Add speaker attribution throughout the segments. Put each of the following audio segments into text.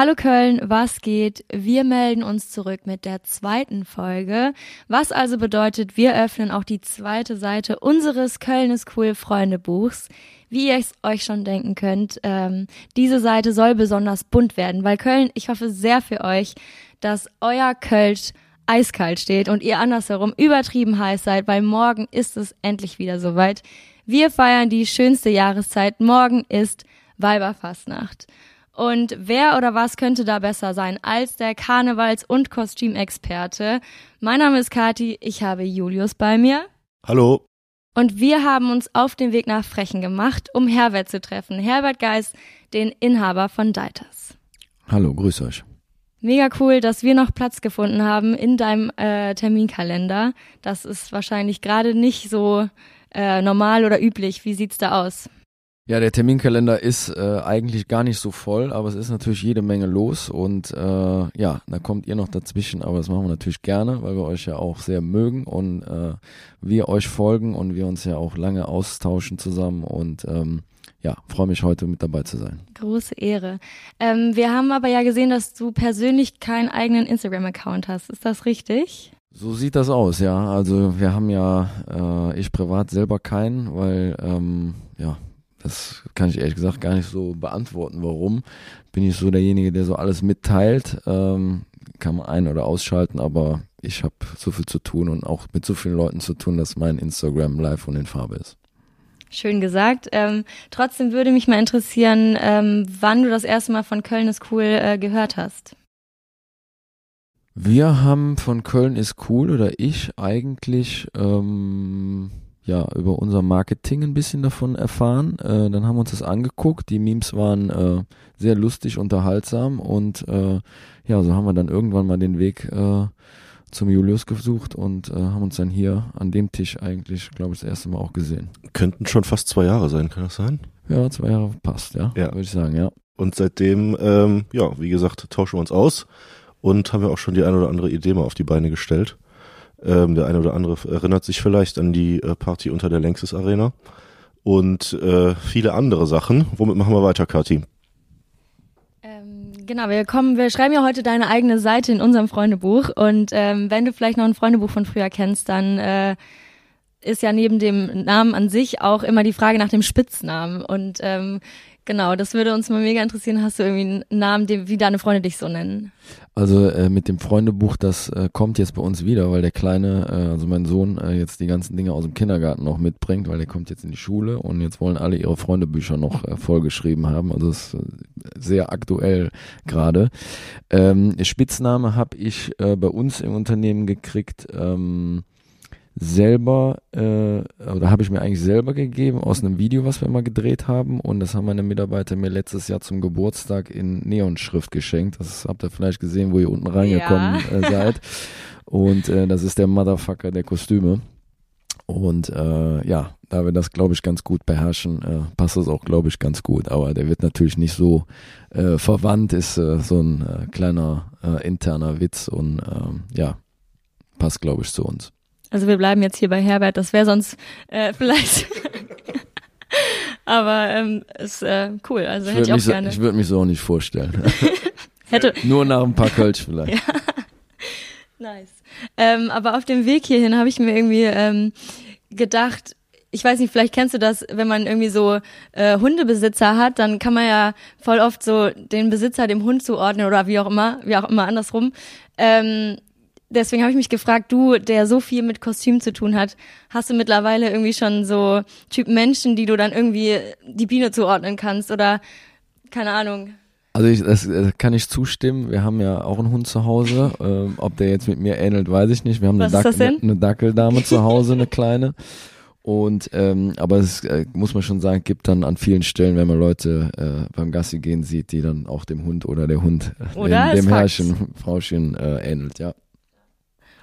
Speaker 1: Hallo Köln, was geht? Wir melden uns zurück mit der zweiten Folge, was also bedeutet, wir öffnen auch die zweite Seite unseres Köln ist cool Freundebuchs. Wie ihr es euch schon denken könnt, ähm, diese Seite soll besonders bunt werden, weil Köln, ich hoffe sehr für euch, dass euer Kölsch eiskalt steht und ihr andersherum übertrieben heiß seid, weil morgen ist es endlich wieder soweit. Wir feiern die schönste Jahreszeit. Morgen ist Weiberfastnacht. Und wer oder was könnte da besser sein als der Karnevals- und Kostümexperte? Mein Name ist Kati, ich habe Julius bei mir.
Speaker 2: Hallo.
Speaker 1: Und wir haben uns auf den Weg nach Frechen gemacht, um Herbert zu treffen. Herbert Geist, den Inhaber von Deiters.
Speaker 3: Hallo, grüß euch.
Speaker 1: Mega cool, dass wir noch Platz gefunden haben in deinem äh, Terminkalender. Das ist wahrscheinlich gerade nicht so äh, normal oder üblich. Wie sieht's da aus?
Speaker 3: Ja, der Terminkalender ist äh, eigentlich gar nicht so voll, aber es ist natürlich jede Menge los und äh, ja, da kommt ihr noch dazwischen, aber das machen wir natürlich gerne, weil wir euch ja auch sehr mögen und äh, wir euch folgen und wir uns ja auch lange austauschen zusammen und ähm, ja, freue mich heute mit dabei zu sein.
Speaker 1: Große Ehre. Ähm, wir haben aber ja gesehen, dass du persönlich keinen eigenen Instagram-Account hast. Ist das richtig?
Speaker 3: So sieht das aus, ja. Also wir haben ja, äh, ich privat selber keinen, weil ähm, ja, das kann ich ehrlich gesagt gar nicht so beantworten, warum. Bin ich so derjenige, der so alles mitteilt. Ähm, kann man ein- oder ausschalten, aber ich habe so viel zu tun und auch mit so vielen Leuten zu tun, dass mein Instagram live und in Farbe ist.
Speaker 1: Schön gesagt. Ähm, trotzdem würde mich mal interessieren, ähm, wann du das erste Mal von Köln ist cool äh, gehört hast.
Speaker 3: Wir haben von Köln ist cool oder ich eigentlich ähm, ja über unser Marketing ein bisschen davon erfahren. Äh, dann haben wir uns das angeguckt. Die Memes waren äh, sehr lustig, unterhaltsam und äh, ja, so haben wir dann irgendwann mal den Weg äh, zum Julius gesucht und äh, haben uns dann hier an dem Tisch eigentlich, glaube ich, das erste Mal auch gesehen.
Speaker 2: Könnten schon fast zwei Jahre sein, kann das sein?
Speaker 3: Ja, zwei Jahre passt, ja,
Speaker 2: Ja.
Speaker 3: würde ich sagen, ja.
Speaker 2: Und seitdem, ähm, ja, wie gesagt, tauschen wir uns aus und haben ja auch schon die eine oder andere Idee mal auf die Beine gestellt. Ähm, der eine oder andere erinnert sich vielleicht an die äh, Party unter der Längstes Arena und äh, viele andere Sachen. Womit machen wir weiter, Kathi?
Speaker 1: Ähm, genau, wir kommen, wir schreiben ja heute deine eigene Seite in unserem Freundebuch und ähm, wenn du vielleicht noch ein Freundebuch von früher kennst, dann äh, ist ja neben dem Namen an sich auch immer die Frage nach dem Spitznamen und ähm, genau, das würde uns mal mega interessieren. Hast du irgendwie einen Namen, den, wie deine Freunde dich so nennen?
Speaker 3: Also äh, mit dem Freundebuch, das äh, kommt jetzt bei uns wieder, weil der Kleine, äh, also mein Sohn, äh, jetzt die ganzen Dinge aus dem Kindergarten noch mitbringt, weil der kommt jetzt in die Schule und jetzt wollen alle ihre Freundebücher noch äh, vollgeschrieben haben. Also ist äh, sehr aktuell gerade. Ähm, Spitzname habe ich bei uns im Unternehmen gekriegt. Ähm, selber äh, oder habe ich mir eigentlich selber gegeben aus einem Video, was wir mal gedreht haben und das haben meine Mitarbeiter mir letztes Jahr zum Geburtstag in Neonschrift geschenkt. Das habt ihr vielleicht gesehen, wo ihr unten reingekommen
Speaker 1: Ja.
Speaker 3: äh, seid. Und äh, das ist der Motherfucker der Kostüme. Und äh, ja, da wir das, glaube ich, ganz gut beherrschen, äh, passt das auch, glaube ich, ganz gut. Aber der wird natürlich nicht so äh, verwandt, ist äh, so ein äh, kleiner äh, interner Witz und ähm, ja, passt, glaube ich, zu uns.
Speaker 1: Also wir bleiben jetzt hier bei Herbert, das wäre sonst äh, vielleicht. Aber ähm, ist äh, cool, also
Speaker 3: Ich
Speaker 1: hätte ich
Speaker 3: würde
Speaker 1: auch
Speaker 3: mich, so,
Speaker 1: gerne.
Speaker 3: ich würd mich so auch nicht vorstellen.
Speaker 1: hätte,
Speaker 3: Nur nach ein paar Kölsch vielleicht.
Speaker 1: Nice. Ähm, aber auf dem Weg hierhin habe ich mir irgendwie ähm, gedacht, ich weiß nicht, vielleicht kennst du das, wenn man irgendwie so äh, Hundebesitzer hat, dann kann man ja voll oft so den Besitzer dem Hund zuordnen oder wie auch immer, wie auch immer andersrum. Ähm, deswegen habe ich mich gefragt, du, der so viel mit Kostüm zu tun hat, hast du mittlerweile irgendwie schon so Typ Menschen, die du dann irgendwie die Biene zuordnen kannst oder keine Ahnung.
Speaker 3: Also ich, das äh, kann ich zustimmen. Wir haben ja auch einen Hund zu Hause. Ähm, ob der jetzt mit mir ähnelt, weiß ich nicht. Wir haben eine,
Speaker 1: das denn?
Speaker 3: eine Dackeldame zu Hause, eine kleine. Und ähm, aber es äh, muss man schon sagen, gibt dann an vielen Stellen, wenn man Leute äh, beim Gassi gehen sieht, die dann auch dem Hund oder der Hund äh,
Speaker 1: Oder?
Speaker 3: dem, dem. Herrchen, Frauchen äh, ähnelt, ja.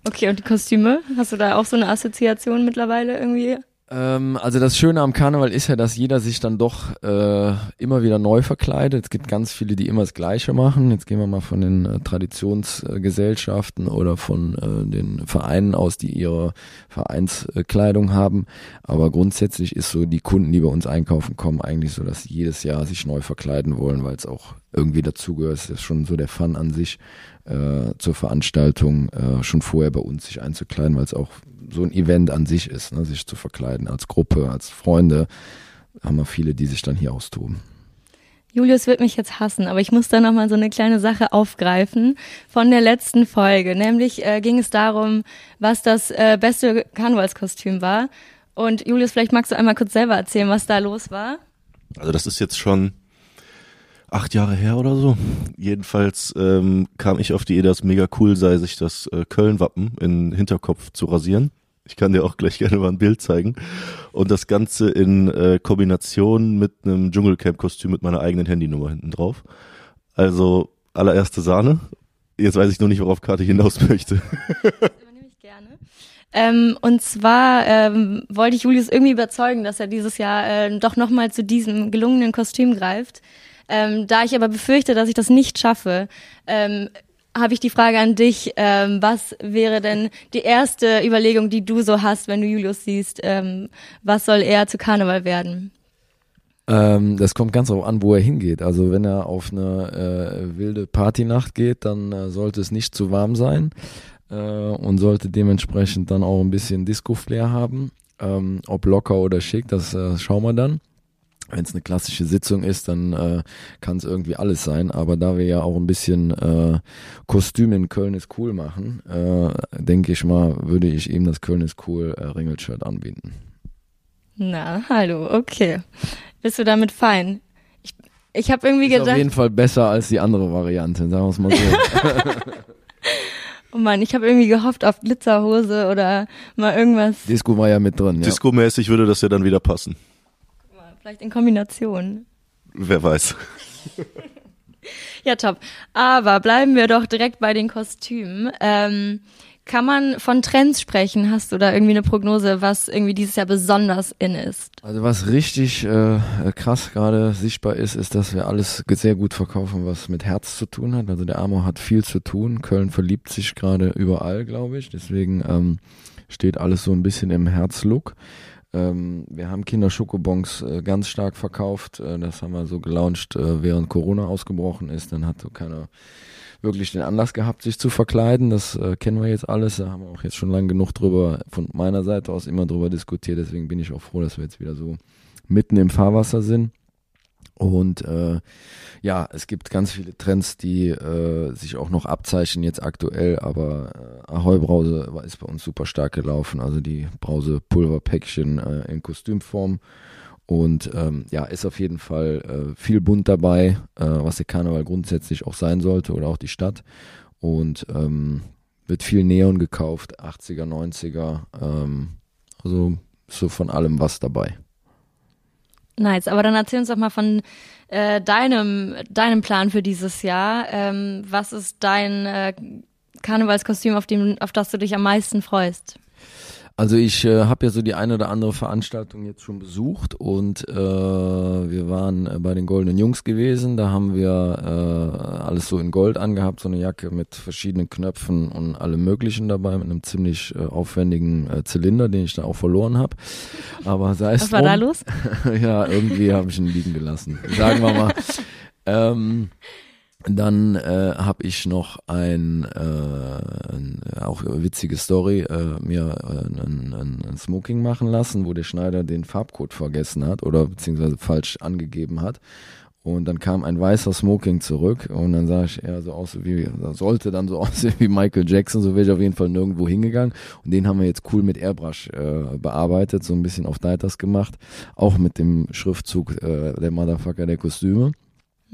Speaker 1: Okay, und die Kostüme? Hast du da auch so eine Assoziation mittlerweile irgendwie?
Speaker 3: Ähm, also das Schöne am Karneval ist ja, dass jeder sich dann doch äh, immer wieder neu verkleidet. Es gibt ganz viele, die immer das Gleiche machen. Jetzt gehen wir mal von den äh, Traditionsgesellschaften oder von äh, den Vereinen aus, die ihre Vereinskleidung haben. Aber grundsätzlich ist so, die Kunden, die bei uns einkaufen kommen, eigentlich so, dass sie jedes Jahr sich neu verkleiden wollen, weil es auch irgendwie dazugehört. Das ist schon so der Fun an sich äh, zur Veranstaltung, äh, schon vorher bei uns sich einzukleiden, weil es auch so ein Event an sich ist, ne? sich zu verkleiden als Gruppe, als Freunde. Haben wir viele, die sich dann hier austoben.
Speaker 1: Julius wird mich jetzt hassen, aber ich muss da nochmal so eine kleine Sache aufgreifen von der letzten Folge. Nämlich äh, ging es darum, was das äh, beste Karnevalskostüm war. Und Julius, vielleicht magst du einmal kurz selber erzählen, was da los war.
Speaker 2: Also das ist jetzt schon acht Jahre her oder so. Jedenfalls ähm, kam ich auf die Idee, dass es mega cool sei, sich das äh, Köln-Wappen in Hinterkopf zu rasieren. Ich kann dir auch gleich gerne mal ein Bild zeigen. Und das Ganze in äh, Kombination mit einem Dschungelcamp-Kostüm mit meiner eigenen Handynummer hinten drauf. Also allererste Sahne. Jetzt weiß ich nur nicht, worauf Karte hinaus möchte.
Speaker 1: Übernehme ich gerne. Ähm, und zwar ähm, wollte ich Julius irgendwie überzeugen, dass er dieses Jahr äh, doch nochmal zu diesem gelungenen Kostüm greift. Ähm, da ich aber befürchte, dass ich das nicht schaffe, ähm, habe ich die Frage an dich, ähm, was wäre denn die erste Überlegung, die du so hast, wenn du Julius siehst, ähm, was soll er zu Karneval werden?
Speaker 3: Ähm, das kommt ganz darauf an, wo er hingeht. Also wenn er auf eine äh, wilde Partynacht geht, dann äh, sollte es nicht zu warm sein äh, und sollte dementsprechend dann auch ein bisschen Disco-Flair haben. Ähm, ob locker oder schick, das äh, schauen wir dann. Wenn es eine klassische Sitzung ist, dann äh, kann es irgendwie alles sein. Aber da wir ja auch ein bisschen äh, Kostüm in Köln ist cool machen, äh, denke ich mal, würde ich ihm das Köln ist cool äh, Ringelshirt anbieten.
Speaker 1: Na, hallo, okay. Bist du damit fein? Ich, ich habe irgendwie
Speaker 3: Ist
Speaker 1: gedacht,
Speaker 3: auf jeden Fall besser als die andere Variante, sagen wir es mal so.
Speaker 1: oh Mann, ich habe irgendwie gehofft auf Glitzerhose oder mal irgendwas,
Speaker 3: Disco war ja mit drin. Ja.
Speaker 2: Disco-mäßig würde das ja dann wieder passen.
Speaker 1: Vielleicht in Kombination.
Speaker 2: Wer weiß.
Speaker 1: Ja, top. Aber bleiben wir doch direkt bei den Kostümen. Ähm, kann man von Trends sprechen? Hast du da irgendwie eine Prognose, was irgendwie dieses Jahr besonders in ist?
Speaker 3: Also was richtig äh, krass gerade sichtbar ist, ist, dass wir alles sehr gut verkaufen, was mit Herz zu tun hat. Also der Amor hat viel zu tun. Köln verliebt sich gerade überall, glaube ich. Deswegen ähm, steht alles so ein bisschen im Herzlook. Ähm, wir haben Kinderschokobons äh, ganz stark verkauft. Äh, das haben wir so gelauncht, äh, während Corona ausgebrochen ist. Dann hat so keiner wirklich den Anlass gehabt, sich zu verkleiden. Das äh, kennen wir jetzt alles. Da haben wir auch jetzt schon lange genug drüber, von meiner Seite aus immer drüber diskutiert. Deswegen bin ich auch froh, dass wir jetzt wieder so mitten im Fahrwasser sind. Und äh, ja, es gibt ganz viele Trends, die äh, sich auch noch abzeichnen jetzt aktuell, aber äh, Ahoi Brause ist bei uns super stark gelaufen, also die Brause Pulverpäckchen äh, in Kostümform. Und ähm, ja, ist auf jeden Fall äh, viel bunt dabei, äh, was der Karneval grundsätzlich auch sein sollte oder auch die Stadt. Und ähm, wird viel Neon gekauft, 80er, 90er, ähm, also so von allem was dabei.
Speaker 1: Nice, aber dann erzähl uns doch mal von äh, deinem, deinem Plan für dieses Jahr. Ähm, was ist dein äh, Karnevalskostüm, auf, dem, auf das du dich am meisten freust?
Speaker 3: Also ich äh, habe ja so die eine oder andere Veranstaltung jetzt schon besucht und äh, wir waren äh, bei den Goldenen Jungs gewesen. Da haben wir äh, alles so in Gold angehabt, so eine Jacke mit verschiedenen Knöpfen und allem Möglichen dabei, mit einem ziemlich äh, aufwendigen äh, Zylinder, den ich da auch verloren habe. Aber sei es
Speaker 1: Was war da
Speaker 3: drum.
Speaker 1: los?
Speaker 3: ja, irgendwie habe ich ihn liegen gelassen. Sagen wir mal. ähm, dann äh, habe ich noch ein, äh, ein auch witzige Story, äh, mir äh, ein, ein, Smoking machen lassen, wo der Schneider den Farbcode vergessen hat oder beziehungsweise falsch angegeben hat. Und dann kam ein weißer Smoking zurück und dann sah ich eher so aus wie, sollte dann so aussehen wie Michael Jackson, so wäre ich auf jeden Fall nirgendwo hingegangen. Und den haben wir jetzt cool mit Airbrush äh, bearbeitet, so ein bisschen auf Deitas gemacht, auch mit dem Schriftzug äh, der Motherfucker der Kostüme.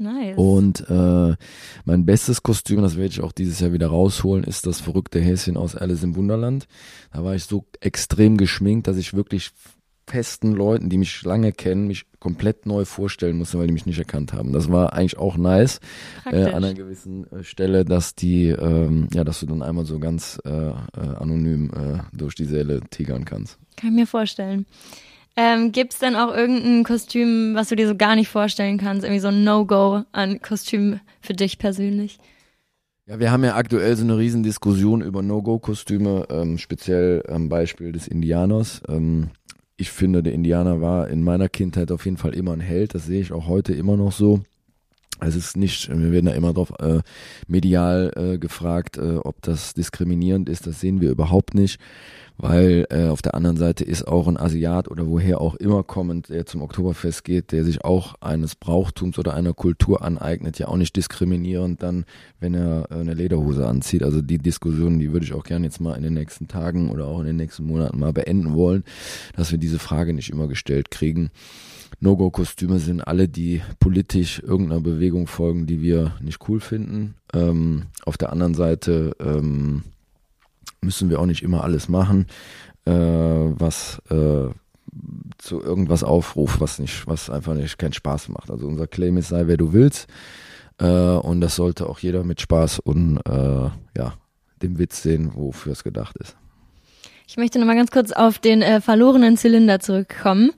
Speaker 1: Nice.
Speaker 3: Und äh, mein bestes Kostüm, das werde ich auch dieses Jahr wieder rausholen, ist das verrückte Häschen aus Alice im Wunderland. Da war ich so extrem geschminkt, dass ich wirklich festen Leuten, die mich lange kennen, mich komplett neu vorstellen musste, weil die mich nicht erkannt haben. Das war eigentlich auch nice äh, an einer gewissen äh, Stelle, dass die, ähm, ja, dass du dann einmal so ganz äh, äh, anonym äh, durch die Säle tigern kannst.
Speaker 1: Kann ich mir vorstellen. Ähm, Gibt es denn auch irgendein Kostüm, was du dir so gar nicht vorstellen kannst? Irgendwie so ein No-Go an Kostüm für dich persönlich?
Speaker 3: Ja, wir haben ja aktuell so eine riesen Diskussion über No-Go-Kostüme, ähm, speziell am Beispiel des Indianers. Ähm, ich finde, der Indianer war in meiner Kindheit auf jeden Fall immer ein Held, das sehe ich auch heute immer noch so. Es ist nicht, wir werden da immer drauf äh, medial äh, gefragt, äh, ob das diskriminierend ist. Das sehen wir überhaupt nicht, weil äh, auf der anderen Seite ist auch ein Asiat oder woher auch immer kommend, der zum Oktoberfest geht, der sich auch eines Brauchtums oder einer Kultur aneignet, ja auch nicht diskriminierend dann, wenn er äh, eine Lederhose anzieht. Also die Diskussion, die würde ich auch gerne jetzt mal in den nächsten Tagen oder auch in den nächsten Monaten mal beenden wollen, dass wir diese Frage nicht immer gestellt kriegen. No-Go-Kostüme sind alle, die politisch irgendeiner Bewegung folgen, die wir nicht cool finden. Ähm, auf der anderen Seite ähm, müssen wir auch nicht immer alles machen, äh, was äh, zu irgendwas aufruft, was nicht, was einfach nicht keinen Spaß macht. Also unser Claim ist sei wer du willst. Äh, und das sollte auch jeder mit Spaß und äh, ja, dem Witz sehen, wofür es gedacht ist.
Speaker 1: Ich möchte nochmal ganz kurz auf den äh, verlorenen Zylinder zurückkommen.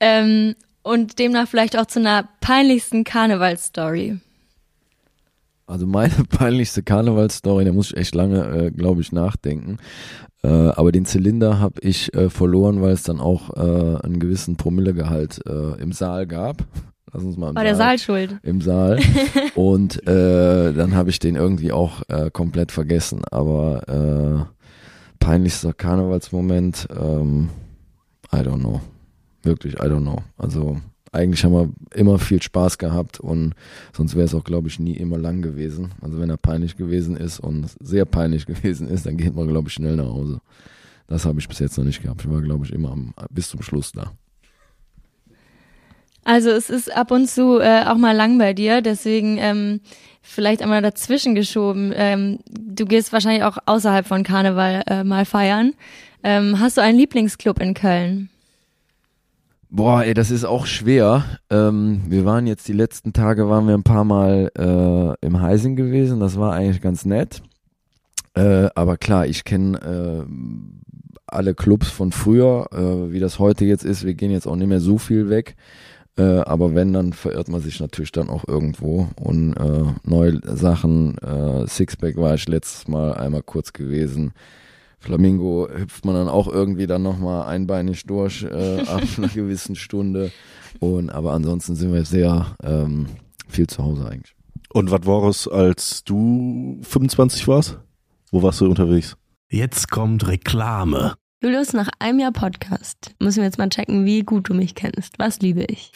Speaker 1: Ähm, und demnach vielleicht auch zu einer peinlichsten Karnevalsstory.
Speaker 3: Also meine peinlichste Karnevalsstory, da muss ich echt lange, äh, glaube ich, nachdenken. Äh, aber den Zylinder habe ich äh, verloren, weil es dann auch äh, einen gewissen Promillegehalt äh, im Saal gab. Lass uns mal im
Speaker 1: War
Speaker 3: Saal,
Speaker 1: der Saal schuld?
Speaker 3: Im Saal. Und äh, dann habe ich den irgendwie auch äh, komplett vergessen. Aber äh, peinlichster Karnevalsmoment, ähm, I don't know. Wirklich, I don't know. Also eigentlich haben wir immer viel Spaß gehabt und sonst wäre es auch, glaube ich, nie immer lang gewesen. Also wenn er peinlich gewesen ist und sehr peinlich gewesen ist, dann geht man, glaube ich, schnell nach Hause. Das habe ich bis jetzt noch nicht gehabt. Ich war, glaube ich, immer am, bis zum Schluss da.
Speaker 1: Also es ist ab und zu äh, auch mal lang bei dir, deswegen ähm, vielleicht einmal dazwischen geschoben. Ähm, du gehst wahrscheinlich auch außerhalb von Karneval äh, mal feiern. Ähm, hast du einen Lieblingsclub in Köln?
Speaker 3: Boah, ey, das ist auch schwer. Ähm, wir waren jetzt die letzten Tage, waren wir ein paar Mal äh, im Heising gewesen. Das war eigentlich ganz nett. Äh, aber klar, ich kenne äh, alle Clubs von früher, äh, wie das heute jetzt ist. Wir gehen jetzt auch nicht mehr so viel weg. Äh, aber wenn, dann verirrt man sich natürlich dann auch irgendwo. Und äh, neue Sachen, äh, Sixpack war ich letztes Mal einmal kurz gewesen. Flamingo hüpft man dann auch irgendwie dann nochmal einbeinig durch äh, ab einer gewissen Stunde. Und aber ansonsten sind wir sehr ähm, viel zu Hause eigentlich.
Speaker 2: Und was war es, als du 25 warst? Wo warst du unterwegs?
Speaker 4: Jetzt kommt Reklame.
Speaker 1: Julius, nach einem Jahr Podcast müssen wir jetzt mal checken, wie gut du mich kennst. Was liebe ich?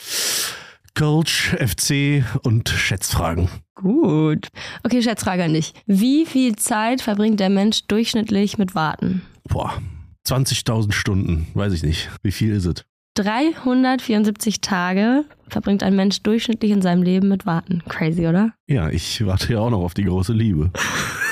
Speaker 4: Coach, FC und Schätzfragen.
Speaker 1: Gut. Okay, Schätzfrage an dich. Wie viel Zeit verbringt der Mensch durchschnittlich mit Warten?
Speaker 4: Boah, 20.000 Stunden, weiß ich nicht. Wie viel ist es?
Speaker 1: 374 Tage verbringt ein Mensch durchschnittlich in seinem Leben mit Warten. Crazy, oder?
Speaker 4: Ja, ich warte ja auch noch auf die große Liebe.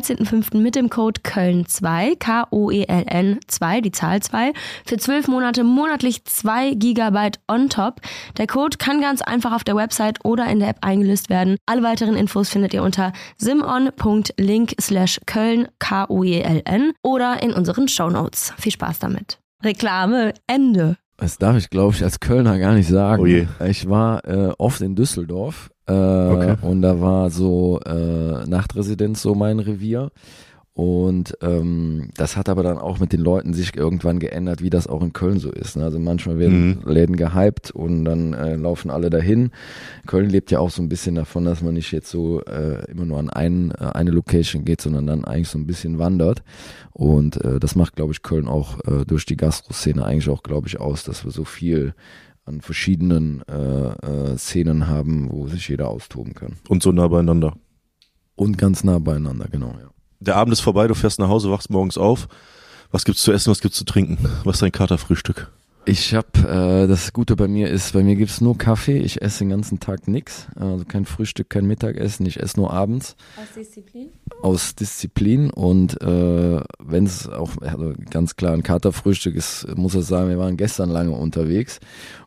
Speaker 1: 13.05. mit dem Code Köln2, K-O-E-L-N 2, die Zahl 2, für 12 Monate monatlich 2 Gigabyte on top. Der Code kann ganz einfach auf der Website oder in der App eingelöst werden. Alle weiteren Infos findet ihr unter simon.link slash Köln, K-O-E-L-N oder in unseren Shownotes. Viel Spaß damit. Reklame, Ende.
Speaker 3: Das darf ich, glaube ich, als Kölner gar nicht sagen.
Speaker 2: Oh.
Speaker 3: Ich war äh, oft in Düsseldorf äh,
Speaker 2: Okay.
Speaker 3: und da war so äh, Nachtresidenz so mein Revier. Und ähm, das hat aber dann auch mit den Leuten sich irgendwann geändert, wie das auch in Köln so ist. Ne? Also manchmal werden Läden gehypt und dann äh, laufen alle dahin. Köln lebt ja auch so ein bisschen davon, dass man nicht jetzt so äh, immer nur an einen, äh, eine Location geht, sondern dann eigentlich so ein bisschen wandert. Und äh, das macht, glaube ich, Köln auch äh, durch die Gastro-Szene eigentlich auch, glaube ich, aus, dass wir so viel an verschiedenen äh, äh, Szenen haben, wo sich jeder austoben kann.
Speaker 2: Und so nah beieinander.
Speaker 3: Und ganz nah beieinander, genau, ja.
Speaker 2: Der Abend ist vorbei, du fährst nach Hause, wachst morgens auf. Was gibt's zu essen, was gibt's zu trinken? Was ist dein Katerfrühstück?
Speaker 3: Ich habe, äh, das Gute bei mir ist, bei mir gibt's nur Kaffee. Ich esse den ganzen Tag nix. Also kein Frühstück, kein Mittagessen. Ich esse nur abends.
Speaker 1: Aus Disziplin?
Speaker 3: Aus Disziplin. Und äh, wenn es auch also ganz klar ein Katerfrühstück ist, muss ich sagen, wir waren gestern lange unterwegs.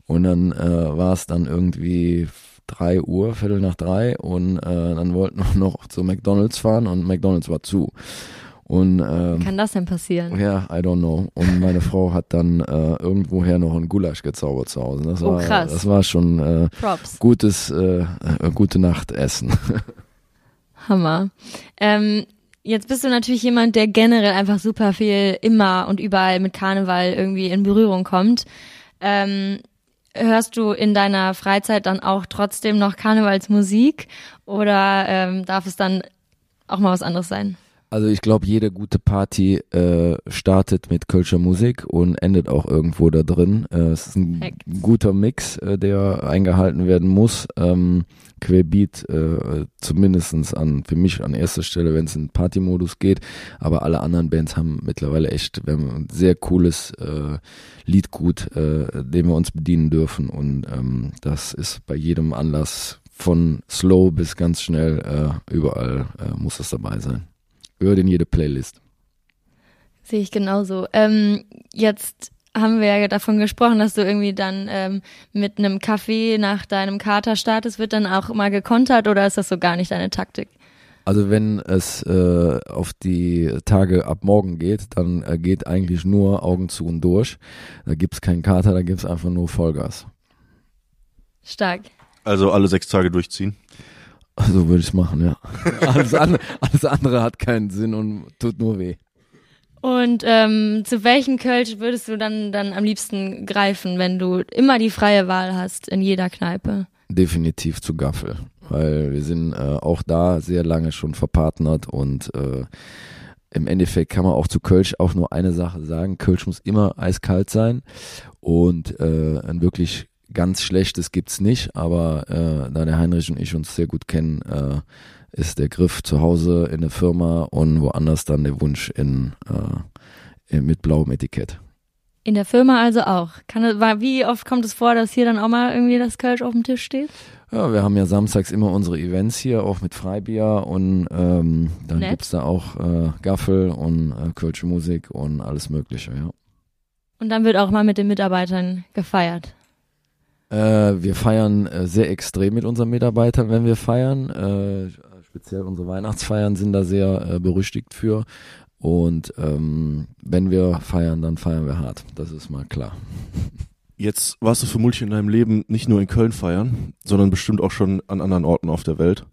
Speaker 3: Und dann äh, war es dann irgendwie drei Uhr, Viertel nach drei. Und äh, dann wollten wir noch zu McDonalds fahren und McDonalds war zu. Und, ähm,
Speaker 1: Kann das denn passieren?
Speaker 3: ja, I don't know. Und meine Frau hat dann äh, irgendwoher noch ein Gulasch gezaubert zu Hause. Das
Speaker 1: Oh,
Speaker 3: war,
Speaker 1: krass.
Speaker 3: Das war schon äh,
Speaker 1: Props.
Speaker 3: gutes, äh, äh, gute Nachtessen.
Speaker 1: Hammer. Ähm, jetzt bist du natürlich jemand, der generell einfach super viel immer und überall mit Karneval irgendwie in Berührung kommt. Ähm, hörst du in deiner Freizeit dann auch trotzdem noch Karnevalsmusik oder ähm, darf es dann auch mal was anderes sein?
Speaker 3: Also ich glaube, jede gute Party äh, startet mit Kölscher Musik und endet auch irgendwo da drin. Äh, es ist ein
Speaker 1: Perfekt.
Speaker 3: guter Mix, äh, der eingehalten werden muss. Ähm, Querbeat äh, zumindestens an für mich an erster Stelle, wenn es in Partymodus geht. Aber alle anderen Bands haben mittlerweile echt wir haben ein sehr cooles äh, Liedgut, äh, dem wir uns bedienen dürfen. Und ähm, das ist bei jedem Anlass von slow bis ganz schnell äh, überall äh, muss das dabei sein gehört in jede Playlist.
Speaker 1: Sehe ich genauso. Ähm, jetzt haben wir ja davon gesprochen, dass du irgendwie dann ähm, mit einem Kaffee nach deinem Kater startest. Wird dann auch mal gekontert oder ist das so gar nicht deine Taktik?
Speaker 3: Also wenn es äh, auf die Tage ab morgen geht, dann äh, geht eigentlich nur Augen zu und durch. Da gibt's keinen Kater, da gibt's einfach nur Vollgas.
Speaker 1: Stark.
Speaker 2: Also alle sechs Tage durchziehen.
Speaker 3: So würde ich's machen, ja. Alles andere, alles andere hat keinen Sinn und tut nur weh.
Speaker 1: Und ähm, zu welchem Kölsch würdest du dann, dann am liebsten greifen, wenn du immer die freie Wahl hast in jeder Kneipe?
Speaker 3: Definitiv zu Gaffel, weil wir sind äh, auch da sehr lange schon verpartnert und äh, im Endeffekt kann man auch zu Kölsch auch nur eine Sache sagen. Kölsch muss immer eiskalt sein und äh, ein wirklich ganz schlechtes gibt's nicht, aber äh, da der Heinrich und ich uns sehr gut kennen, äh, ist der Griff zu Hause in der Firma und woanders dann der Wunsch in, äh, in mit blauem Etikett.
Speaker 1: In der Firma also auch. Kann, es- wie oft kommt es vor, dass hier dann auch mal irgendwie das Kölsch auf dem Tisch steht?
Speaker 3: Ja, wir haben ja samstags immer unsere Events hier, auch mit Freibier und ähm, dann
Speaker 1: Nett.
Speaker 3: gibt's da auch äh, Gaffel und äh, Kölsche Musik und alles mögliche, ja.
Speaker 1: Und dann wird auch mal mit den Mitarbeitern gefeiert.
Speaker 3: Äh, wir feiern äh, sehr extrem mit unseren Mitarbeitern, wenn wir feiern. Äh, speziell unsere Weihnachtsfeiern sind da sehr äh, berüchtigt für. Und ähm, wenn wir feiern, dann feiern wir hart. Das ist mal klar.
Speaker 2: Jetzt warst du vermutlich in deinem Leben nicht nur in Köln feiern, sondern bestimmt auch schon an anderen Orten auf der Welt.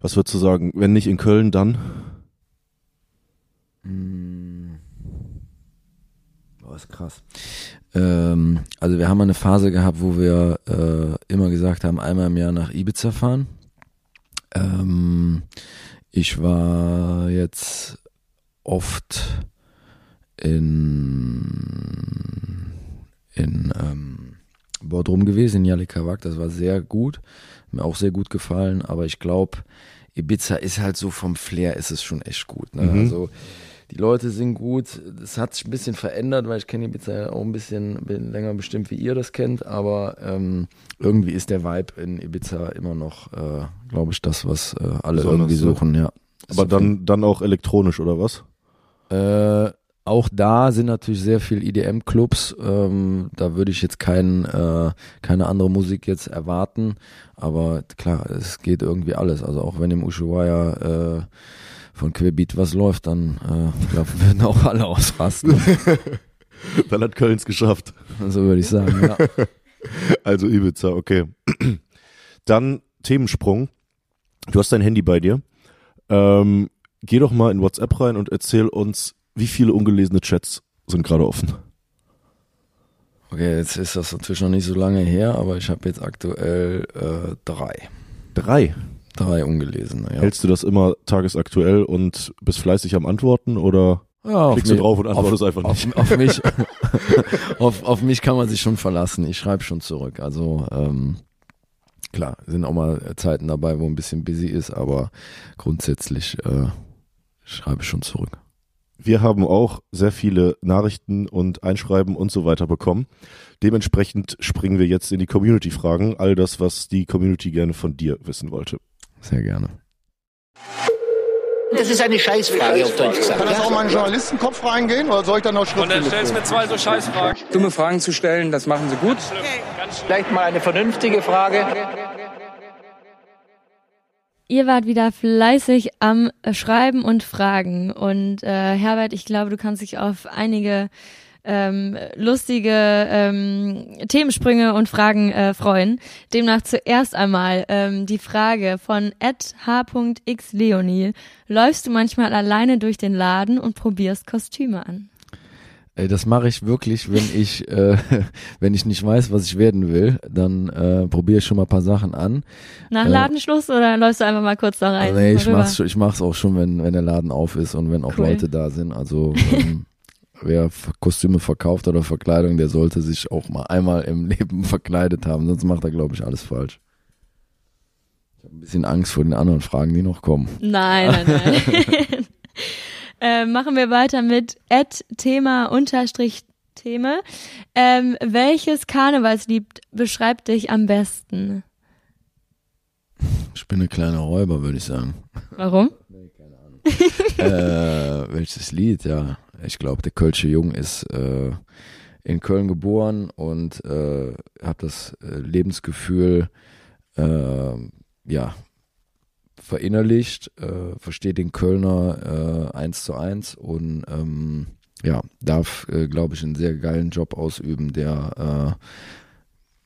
Speaker 2: Was würdest du sagen, wenn nicht in Köln, dann?
Speaker 3: Mm. Oh, ist krass. Ähm, also wir haben eine Phase gehabt, wo wir äh, immer gesagt haben, einmal im Jahr nach Ibiza fahren. Ähm, ich war jetzt oft in in ähm, Bodrum gewesen, in Yalikawak. Das war sehr gut, mir auch sehr gut gefallen. Aber ich glaube, Ibiza ist halt so vom Flair ist es schon echt gut. Ne?
Speaker 2: Mhm.
Speaker 3: Also die Leute sind gut. Das hat sich ein bisschen verändert, weil ich kenne Ibiza ja auch ein bisschen bin länger bestimmt, wie ihr das kennt. Aber ähm, irgendwie ist der Vibe in Ibiza immer noch, äh, glaube ich, das, was äh, alle
Speaker 2: Besonders,
Speaker 3: irgendwie
Speaker 2: ja.
Speaker 3: suchen. Ja. Ist
Speaker 2: Aber
Speaker 3: jeden
Speaker 2: dann, dann auch elektronisch, oder was?
Speaker 3: äh, auch da sind natürlich sehr viel IDM-Clubs. Ähm, da würde ich jetzt kein, äh, keine andere Musik jetzt erwarten. Aber klar, es geht irgendwie alles. Also auch wenn im Ushuaia äh, von Querbeat was läuft, dann äh, glaub, würden auch alle ausrasten.
Speaker 2: Dann hat Köln's geschafft.
Speaker 3: so würde ich sagen, ja.
Speaker 2: Also Ibiza, okay. Dann Themensprung. Du hast dein Handy bei dir. Ähm, geh doch mal in WhatsApp rein und erzähl uns, wie viele ungelesene Chats sind gerade offen.
Speaker 3: Okay, jetzt ist das natürlich noch nicht so lange her, aber ich habe jetzt aktuell äh, drei.
Speaker 2: Drei.
Speaker 3: Drei ungelesene, ja.
Speaker 2: Hältst du das immer tagesaktuell und bist fleißig am Antworten oder
Speaker 3: ja
Speaker 2: klickst du
Speaker 3: mich-
Speaker 2: drauf und antwortest
Speaker 3: auf,
Speaker 2: einfach nicht?
Speaker 3: Auf, auf mich, auf, auf mich kann man sich schon verlassen. Ich schreibe schon zurück. Also ähm, klar, sind auch mal Zeiten dabei, wo ein bisschen busy ist, aber grundsätzlich äh, schreibe ich schon zurück.
Speaker 2: Wir haben auch sehr viele Nachrichten und Einschreiben und so weiter bekommen. Dementsprechend springen wir jetzt in die Community-Fragen. All das, was die Community gerne von dir wissen wollte.
Speaker 3: Sehr gerne.
Speaker 5: Das ist eine Scheißfrage auf Deutsch gesagt.
Speaker 6: Kann das auch mal in Journalistenkopf reingehen oder soll ich dann noch
Speaker 7: Und dann stellst du mir zwei so Scheißfragen.
Speaker 8: Dumme Fragen zu stellen, das machen sie gut.
Speaker 5: Vielleicht mal eine vernünftige Frage.
Speaker 1: Ihr wart wieder fleißig am Schreiben und Fragen. Und äh, Herbert, ich glaube, du kannst dich auf einige ähm, lustige ähm, Themensprünge und Fragen äh, freuen. Demnach zuerst einmal ähm, die Frage von h.xleonie. Läufst du manchmal alleine durch den Laden und probierst Kostüme an?
Speaker 3: Das mache ich wirklich, wenn ich, äh, wenn ich nicht weiß, was ich werden will, dann äh, probiere ich schon mal ein paar Sachen an.
Speaker 1: Nach
Speaker 3: Äh,
Speaker 1: Ladenschluss oder läufst du einfach mal kurz da rein?
Speaker 3: Also, nee, ich
Speaker 1: rüber?
Speaker 3: mach's, ich mach's auch schon, wenn, wenn der Laden auf ist und wenn auch
Speaker 1: Cool.
Speaker 3: Leute da sind. Also ähm, wer Kostüme verkauft oder Verkleidung, der sollte sich auch mal einmal im Leben verkleidet haben, sonst macht er, glaube ich, alles falsch. Ich habe ein bisschen Angst vor den anderen Fragen, die noch kommen.
Speaker 1: Nein, nein, nein. äh, machen wir weiter mit Thema unterstrich Thema. Ähm, welches Karnevalslied beschreibt dich am besten?
Speaker 3: Ich bin ein kleiner Räuber, würde ich sagen.
Speaker 1: Warum?
Speaker 3: äh, welches Lied? Ja, ich glaube, der Kölsche Jung ist äh, in Köln geboren und äh, habe das äh, Lebensgefühl äh, ja verinnerlicht, äh, versteht den Kölner äh, eins zu eins und ähm, ja, darf, äh, glaube ich, einen sehr geilen Job ausüben, der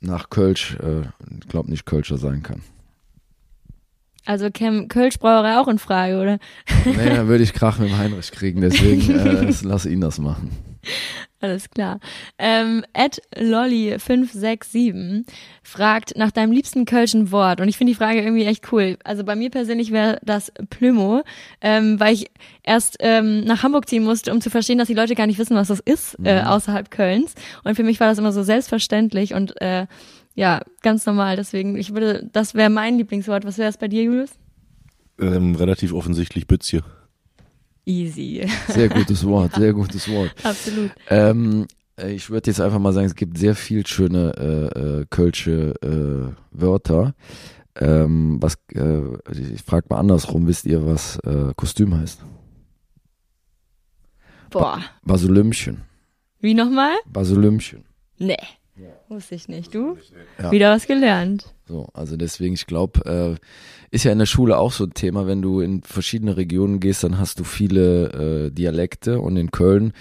Speaker 3: nach Kölsch, äh, glaube nicht Kölscher sein kann.
Speaker 1: Also käme Kölsch Brauerei auch in Frage, oder?
Speaker 3: Nee, dann würde ich Krach mit dem Heinrich kriegen, deswegen äh, lass ihn das machen.
Speaker 1: Alles klar. Ähm, Ed Lolly567 fragt nach deinem liebsten kölschen Wort. Und ich finde die Frage irgendwie echt cool. Also bei mir persönlich wäre das Plümo, ähm, weil ich erst ähm, nach Hamburg ziehen musste, um zu verstehen, dass die Leute gar nicht wissen, was das ist, äh, außerhalb Kölns. Und für mich war das immer so selbstverständlich und äh, ja, ganz normal. Deswegen, ich würde, das wäre mein Lieblingswort. Was wäre es bei dir, Julius?
Speaker 2: Ähm, relativ offensichtlich Bützje.
Speaker 1: Easy.
Speaker 3: Sehr gutes Wort, sehr gutes Wort.
Speaker 1: Absolut.
Speaker 3: Ähm, äh, ich würde jetzt einfach mal sagen, es gibt sehr viel schöne äh, äh, kölsche äh, Wörter. Ähm, was, äh, ich frage mal andersrum, wisst ihr, was äh, Kostüm heißt?
Speaker 1: Boah.
Speaker 3: Basulümchen.
Speaker 1: Wie nochmal?
Speaker 3: Basulümchen.
Speaker 1: Nee. Wusste ich nicht. Du?
Speaker 3: Ja.
Speaker 1: Wieder was gelernt.
Speaker 3: So, also deswegen, ich glaube, äh, ist ja in der Schule auch so ein Thema, wenn du in verschiedene Regionen gehst, dann hast du viele äh, Dialekte und in Köln,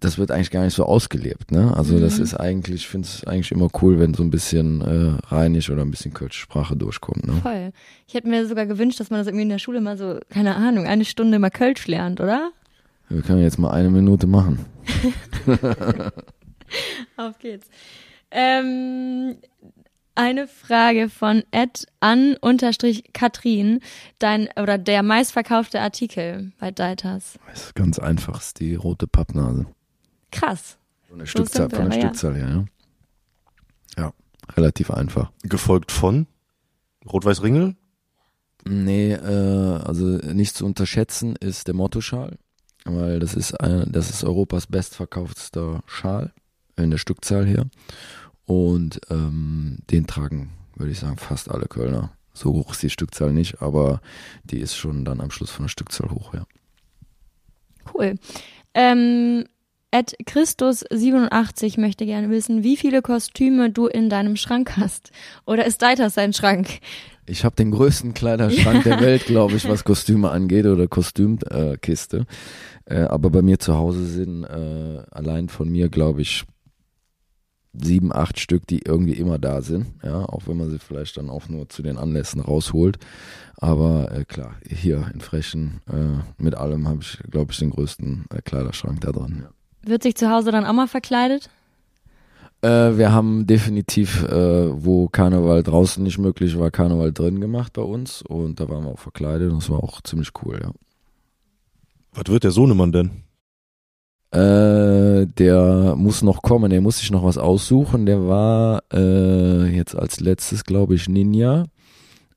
Speaker 3: das wird eigentlich gar nicht so ausgelebt, ne? Also das
Speaker 1: Mhm.
Speaker 3: ist eigentlich, ich finde es eigentlich immer cool, wenn so ein bisschen äh, rheinisch oder ein bisschen kölsche Sprache durchkommt, ne?
Speaker 1: Voll. Ich hätte mir sogar gewünscht, dass man das irgendwie in der Schule mal so, keine Ahnung, eine Stunde mal Kölsch lernt, oder?
Speaker 3: Wir können jetzt mal eine Minute machen.
Speaker 1: Auf geht's. Ähm, eine Frage von Ed an unterstrich Katrin, dein oder der meistverkaufte Artikel bei Deitas.
Speaker 3: Das ist ganz einfach, ist die rote Pappnase.
Speaker 1: Krass.
Speaker 3: Von der
Speaker 1: So
Speaker 3: Stückzahl, von der
Speaker 1: ja.
Speaker 3: Stückzahl her, ja. Ja, relativ einfach.
Speaker 2: Gefolgt von Rot-Weiß-Ringel.
Speaker 3: Nee, äh, also nicht zu unterschätzen ist der Mottoschal, weil das ist ein, das ist Europas bestverkauftster Schal in der Stückzahl her. Und ähm, den tragen, würde ich sagen, fast alle Kölner. So hoch ist die Stückzahl nicht, aber die ist schon dann am Schluss von der Stückzahl hoch, ja.
Speaker 1: Cool. Ähm, Ed Christus87 möchte gerne wissen, wie viele Kostüme du in deinem Schrank hast. Oder ist Deitas dein Schrank?
Speaker 3: Ich habe den größten Kleiderschrank der Welt, glaube ich, was Kostüme angeht oder Kostümkiste. Äh, äh, aber bei mir zu Hause sind äh, allein von mir, glaube ich, sieben, acht Stück, die irgendwie immer da sind. Ja, auch wenn man sie vielleicht dann auch nur zu den Anlässen rausholt. Aber äh, klar, hier in Frechen äh, mit allem habe ich, glaube ich, den größten äh, Kleiderschrank da drin. Ja.
Speaker 1: Wird sich zu Hause dann auch mal verkleidet?
Speaker 3: Äh, wir haben definitiv, äh, wo Karneval draußen nicht möglich war, Karneval drin gemacht bei uns und da waren wir auch verkleidet und das war auch ziemlich cool, ja.
Speaker 2: Was wird der Sohnemann denn?
Speaker 3: Äh, der muss noch kommen, der muss sich noch was aussuchen. Der war äh, jetzt als letztes, glaube ich, Ninja.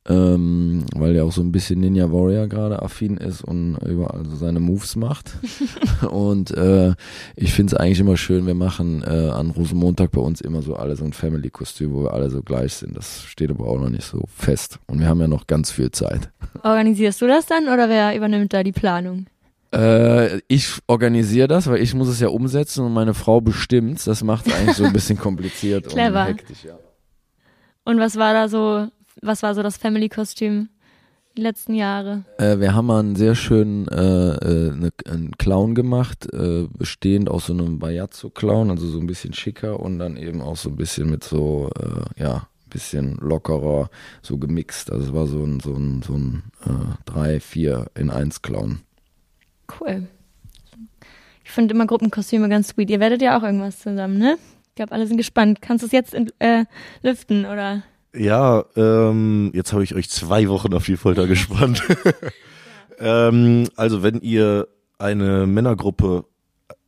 Speaker 3: ähm, weil er auch so ein bisschen Ninja Warrior gerade affin ist und überall so seine Moves macht. und äh, ich finde es eigentlich immer schön, wir machen äh, an Rosenmontag bei uns immer so alle so ein Family-Kostüm, wo wir alle so gleich sind. Das steht aber auch noch nicht so fest. Und wir haben ja noch ganz viel Zeit.
Speaker 1: Organisierst du das dann oder wer übernimmt da die Planung?
Speaker 3: Äh, ich organisiere das, weil ich muss es ja umsetzen und meine Frau bestimmt. Das macht es eigentlich so ein bisschen kompliziert
Speaker 1: Clever.
Speaker 3: und hektisch, ja.
Speaker 1: Und was war da so, was war so das Family-Kostüm die letzten Jahre?
Speaker 3: Äh, wir haben mal einen sehr schönen äh, äh, ne, einen Clown gemacht, äh, bestehend aus so einem Bajazzo-Clown, also so ein bisschen schicker und dann eben auch so ein bisschen mit so, äh, ja, bisschen lockerer, so gemixt. Also es war so ein, so ein, so ein 3, 4 in 1 Clown.
Speaker 1: Cool. Ich finde immer Gruppenkostüme ganz sweet. Ihr werdet ja auch irgendwas zusammen, ne? Ich glaube, alle sind gespannt. Kannst du es jetzt in, äh, lüften oder?
Speaker 2: Ja, ähm, jetzt habe ich euch zwei Wochen auf die Folter gespannt. ähm, also wenn ihr eine Männergruppe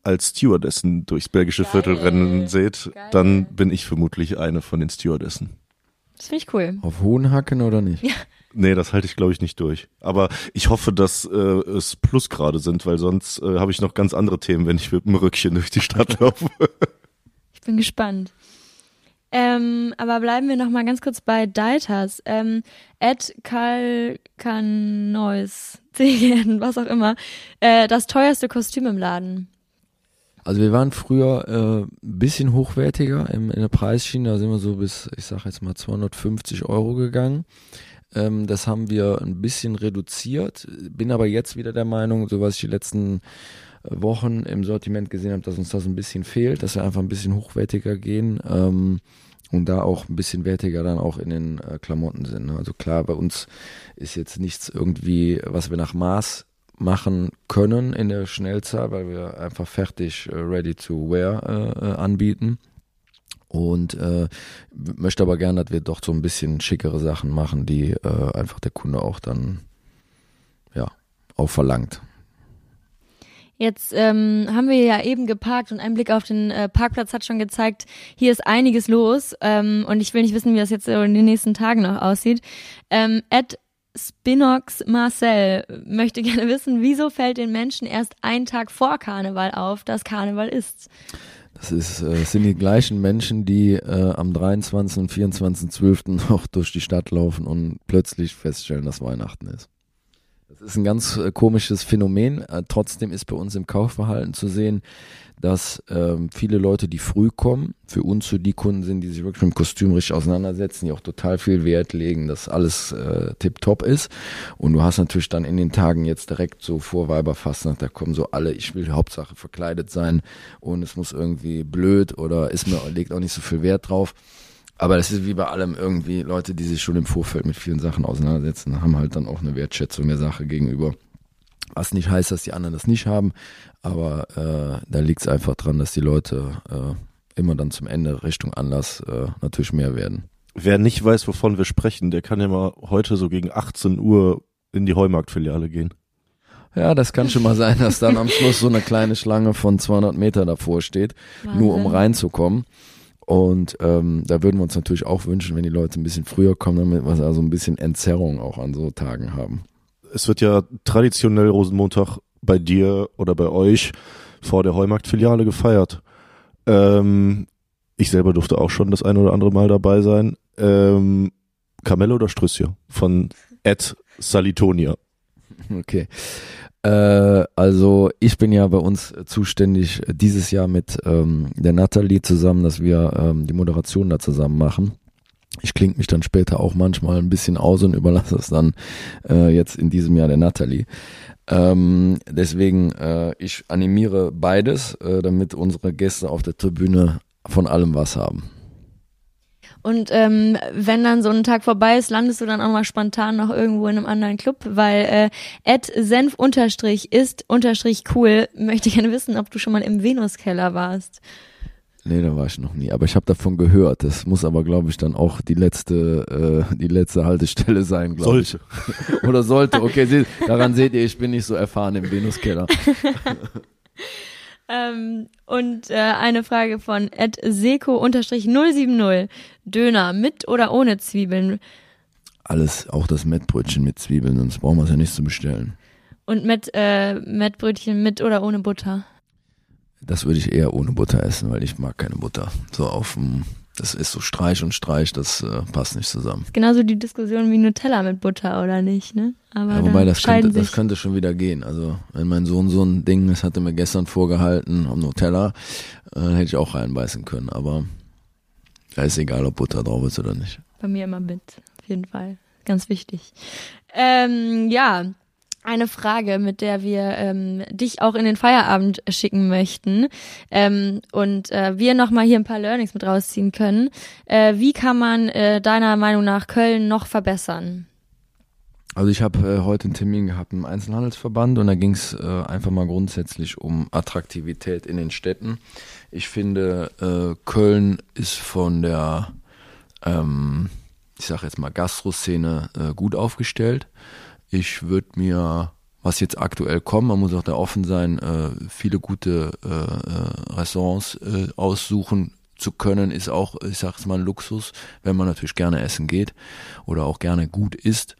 Speaker 2: als Stewardessen durchs belgische
Speaker 1: Geil.
Speaker 2: Viertel rennen seht,
Speaker 1: Geil.
Speaker 2: dann bin ich vermutlich eine von den Stewardessen.
Speaker 1: Das finde ich cool.
Speaker 3: Auf hohen Hacken oder nicht?
Speaker 2: Nee, das halte ich glaube ich nicht durch. Aber ich hoffe, dass äh, es Plusgrade sind, weil sonst äh, habe ich noch ganz andere Themen, wenn ich mit dem Rückchen durch die Stadt laufe.
Speaker 1: Ich bin gespannt. Ähm, aber bleiben wir noch mal ganz kurz bei Deitas. Ähm, Ed Kalkanois, CGN, was auch immer. Äh, das teuerste Kostüm im Laden.
Speaker 3: Also wir waren früher äh, ein bisschen hochwertiger im, in der Preisschiene, da sind wir so bis, ich sag jetzt mal 250 Euro gegangen. Ähm, das haben wir ein bisschen reduziert, bin aber jetzt wieder der Meinung, so was ich die letzten äh, Wochen im Sortiment gesehen habe, dass uns das ein bisschen fehlt, dass wir einfach ein bisschen hochwertiger gehen ähm, und da auch ein bisschen wertiger dann auch in den äh, Klamotten sind. ne? Also klar, bei uns ist jetzt nichts irgendwie, was wir nach Maß machen können in der Schnellzahl, weil wir einfach fertig äh, ready to wear äh, äh, anbieten. Und äh, möchte aber gerne, dass wir doch so ein bisschen schickere Sachen machen, die äh, einfach der Kunde auch dann ja auch verlangt.
Speaker 1: Jetzt ähm, haben wir ja eben geparkt und ein Blick auf den äh, Parkplatz hat schon gezeigt, hier ist einiges los ähm, und ich will nicht wissen, wie das jetzt in den nächsten Tagen noch aussieht. Ähm, Ed Spinox Marcel möchte gerne wissen, wieso fällt den Menschen erst einen Tag vor Karneval auf, dass Karneval ist?
Speaker 3: Das ist, äh, sind die gleichen Menschen, die äh, am 23. und 24.12. noch durch die Stadt laufen und plötzlich feststellen, dass Weihnachten ist. Das ist ein ganz äh, komisches Phänomen. Äh, trotzdem ist bei uns im Kaufverhalten zu sehen, dass ähm, viele Leute, die früh kommen, für uns so die Kunden sind, die sich wirklich mit dem Kostüm richtig auseinandersetzen, die auch total viel Wert legen, dass alles äh, tipptopp ist. Und du hast natürlich dann in den Tagen jetzt direkt so vor Weiberfastnacht, da kommen so alle, ich will Hauptsache verkleidet sein und es muss irgendwie blöd oder ist mir legt auch nicht so viel Wert drauf. Aber das ist wie bei allem irgendwie Leute, die sich schon im Vorfeld mit vielen Sachen auseinandersetzen, haben halt dann auch eine Wertschätzung der Sache gegenüber. Was nicht heißt, dass die anderen das nicht haben, aber äh, da liegt es einfach dran, dass die Leute äh, immer dann zum Ende Richtung Anlass äh, natürlich mehr werden.
Speaker 2: Wer nicht weiß, wovon wir sprechen, der kann ja mal heute so gegen 18 Uhr in die Heumarktfiliale gehen.
Speaker 3: Ja, das kann schon mal sein, dass dann am Schluss so eine kleine Schlange von 200 Meter davor steht, nur um
Speaker 1: Wahnsinn.
Speaker 3: reinzukommen. Und ähm, da würden wir uns natürlich auch wünschen, wenn die Leute ein bisschen früher kommen, damit wir also ein bisschen Entzerrung auch an so Tagen haben.
Speaker 2: Es wird ja traditionell Rosenmontag bei dir oder bei euch vor der Heumarktfiliale gefeiert. Ähm, ich selber durfte auch schon das ein oder andere Mal dabei sein. Ähm, Kamelle oder Strüsschen von Ed Salitonia.
Speaker 3: Okay. Äh, also ich bin ja bei uns zuständig dieses Jahr mit ähm, der Natalie zusammen, dass wir ähm, die Moderation da zusammen machen. Ich klinge mich dann später auch manchmal ein bisschen aus und überlasse es dann äh, jetzt in diesem Jahr der Natalie. Ähm, deswegen, äh, ich animiere beides, äh, damit unsere Gäste auf der Tribüne von allem was haben.
Speaker 1: Und ähm, wenn dann so ein Tag vorbei ist, landest du dann auch mal spontan noch irgendwo in einem anderen Club, weil äh, Ed Senf unterstrich ist unterstrich cool. Möchte gerne wissen, ob du schon mal im Venuskeller warst.
Speaker 3: Nee, da war ich noch nie. Aber ich habe davon gehört. Das muss aber, glaube ich, dann auch die letzte, äh, die letzte Haltestelle sein, glaube ich.
Speaker 2: Sollte.
Speaker 3: Oder sollte. Okay, seht, daran seht ihr, ich bin nicht so erfahren im Venuskeller.
Speaker 1: Ähm, und äh, eine Frage von Ed Seko unterstrich 070. Döner mit oder ohne Zwiebeln?
Speaker 3: alles, auch das Mettbrötchen mit Zwiebeln, sonst brauchen wir es ja nicht zu bestellen.
Speaker 1: Und mit äh, Mettbrötchen mit oder ohne Butter?
Speaker 3: Das würde ich eher ohne Butter essen, weil ich mag keine Butter. So auf dem, das ist so Streich und Streich, das äh, passt nicht zusammen.
Speaker 1: Genauso die Diskussion wie Nutella mit Butter oder nicht, ne? Aber
Speaker 3: Ja, wobei
Speaker 1: da
Speaker 3: das könnte, das könnte schon wieder gehen. Also wenn mein Sohn so ein Ding ist, hatte mir gestern vorgehalten am Nutella, äh, hätte ich auch reinbeißen können. Aber da ist egal, ob Butter drauf ist oder nicht.
Speaker 1: Bei mir immer mit, auf jeden Fall. Ganz wichtig. Ähm, ja, eine Frage, mit der wir ähm, dich auch in den Feierabend schicken möchten ähm, und äh, wir nochmal hier ein paar Learnings mit rausziehen können. Äh, wie kann man äh, deiner Meinung nach Köln noch verbessern?
Speaker 3: Also ich habe äh, heute einen Termin gehabt im Einzelhandelsverband und da ging es äh, einfach mal grundsätzlich um Attraktivität in den Städten. Ich finde, äh, Köln ist von der, ähm, ich sage jetzt mal, Gastroszene äh, gut aufgestellt. Ich würde mir, was jetzt aktuell kommt, man muss auch da offen sein, äh, viele gute äh, äh, Restaurants äh, aussuchen zu können, ist auch, ich sage jetzt mal, ein Luxus, wenn man natürlich gerne essen geht oder auch gerne gut isst.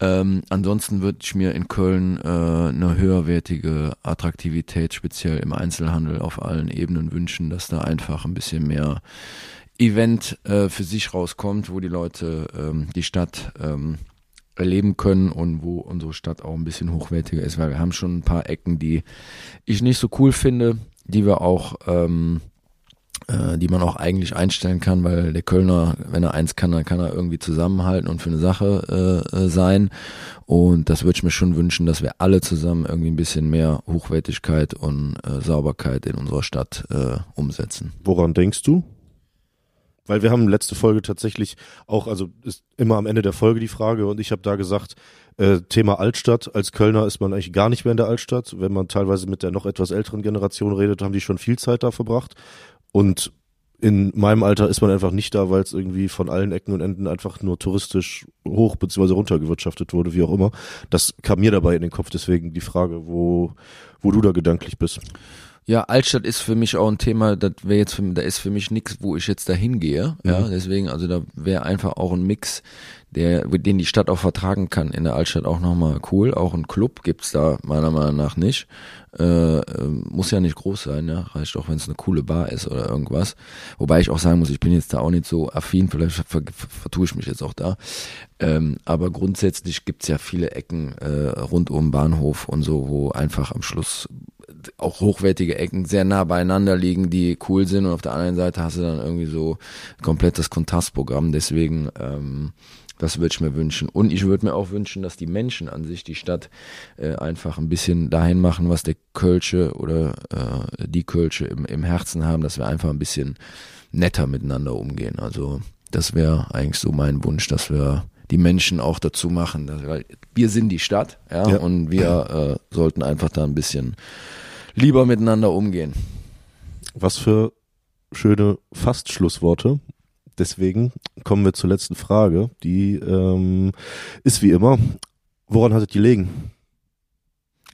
Speaker 3: Ähm, ansonsten würde ich mir in Köln äh, eine höherwertige Attraktivität, speziell im Einzelhandel auf allen Ebenen wünschen, dass da einfach ein bisschen mehr Event äh, für sich rauskommt, wo die Leute ähm, die Stadt ähm, erleben können und wo unsere Stadt auch ein bisschen hochwertiger ist, weil wir haben schon ein paar Ecken, die ich nicht so cool finde, die wir auch ähm, äh, die man auch eigentlich einstellen kann, weil der Kölner, wenn er eins kann, dann kann er irgendwie zusammenhalten und für eine Sache äh, äh, sein. Und das würde ich mir schon wünschen, dass wir alle zusammen irgendwie ein bisschen mehr Hochwertigkeit und äh, Sauberkeit in unserer Stadt äh, umsetzen.
Speaker 2: Woran denkst du? Weil wir haben letzte Folge tatsächlich auch, also ist immer am Ende der Folge die Frage und ich habe da gesagt, äh, Thema Altstadt, als Kölner ist man eigentlich gar nicht mehr in der Altstadt. Wenn man teilweise mit der noch etwas älteren Generation redet, haben die schon viel Zeit da verbracht. Und in meinem Alter ist man einfach nicht da, weil es irgendwie von allen Ecken und Enden einfach nur touristisch hoch bzw. runtergewirtschaftet wurde, wie auch immer. Das kam mir dabei in den Kopf, deswegen die Frage, wo, wo du da gedanklich bist.
Speaker 3: Ja, Altstadt ist für mich auch ein Thema, das wäre jetzt für, da ist für mich nichts, wo ich jetzt dahin gehe. Ja, deswegen, also da wäre einfach auch ein Mix, der, den die Stadt auch vertragen kann. In der Altstadt auch nochmal cool. Auch ein Club gibt's da meiner Meinung nach nicht. Äh, äh, muss ja nicht groß sein, ja. Reicht auch, wenn es eine coole Bar ist oder irgendwas. Wobei ich auch sagen muss, ich bin jetzt da auch nicht so affin, vielleicht ver ver vertue ich mich jetzt auch da. Ähm, aber grundsätzlich gibt's ja viele Ecken äh, rund um Bahnhof und so, wo einfach am Schluss auch hochwertige Ecken sehr nah beieinander liegen, die cool sind und auf der anderen Seite hast du dann irgendwie so komplett das Kontrastprogramm. Deswegen, ähm, das würde ich mir wünschen. Und ich würde mir auch wünschen, dass die Menschen an sich die Stadt äh, einfach ein bisschen dahin machen, was der Kölsche oder äh, die Kölsche im, im Herzen haben, dass wir einfach ein bisschen netter miteinander umgehen. Also das wäre eigentlich so mein Wunsch, dass wir die Menschen auch dazu machen, dass, weil wir sind die Stadt, ja,
Speaker 2: Ja.
Speaker 3: und wir äh, sollten einfach da ein bisschen lieber miteinander umgehen.
Speaker 2: Was für schöne Fast-Schlussworte. Deswegen kommen wir zur letzten Frage. Die ähm, ist wie immer, woran hattet ihr legen?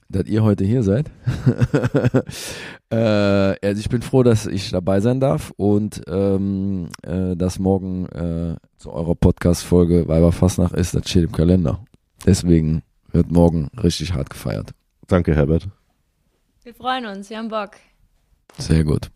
Speaker 3: Dass ihr heute hier seid. äh, also ich bin froh, dass ich dabei sein darf und ähm, äh, dass morgen äh, zu eurer Podcast-Folge Weiberfassnacht ist, das steht im Kalender. Deswegen wird morgen richtig hart gefeiert.
Speaker 2: Danke, Herbert.
Speaker 1: Wir freuen uns, wir haben Bock.
Speaker 3: Sehr gut.